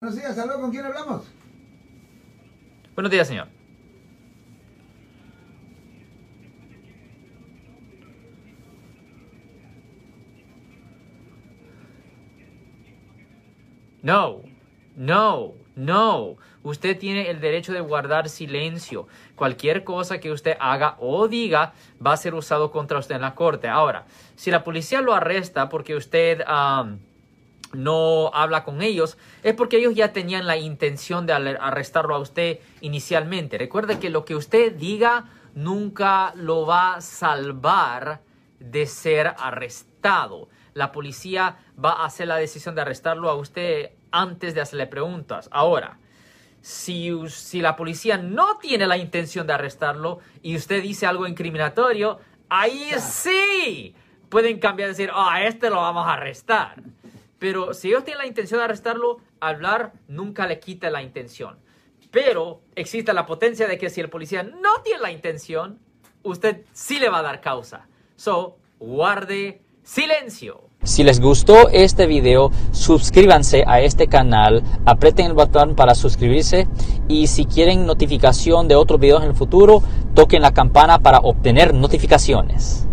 Buenos días, saludos, ¿con quién hablamos? Buenos días, señor. No, no, no. Usted tiene el derecho de guardar silencio. Cualquier cosa que usted haga o diga va a ser usado contra usted en la corte. Ahora, si la policía lo arresta porque usted um, no habla con ellos, es porque ellos ya tenían la intención de arrestarlo a usted inicialmente. Recuerde que lo que usted diga nunca lo va a salvar de ser arrestado la policía va a hacer la decisión de arrestarlo a usted antes de hacerle preguntas. Ahora, si, si la policía no tiene la intención de arrestarlo y usted dice algo incriminatorio, ahí sí pueden cambiar y decir, ah, a este lo vamos a arrestar. Pero si ellos tienen la intención de arrestarlo, hablar nunca le quita la intención. Pero existe la potencia de que si el policía no tiene la intención, usted sí le va a dar causa. So, guarde silencio. Si les gustó este video, suscríbanse a este canal, aprieten el botón para suscribirse y si quieren notificación de otros videos en el futuro, toquen la campana para obtener notificaciones.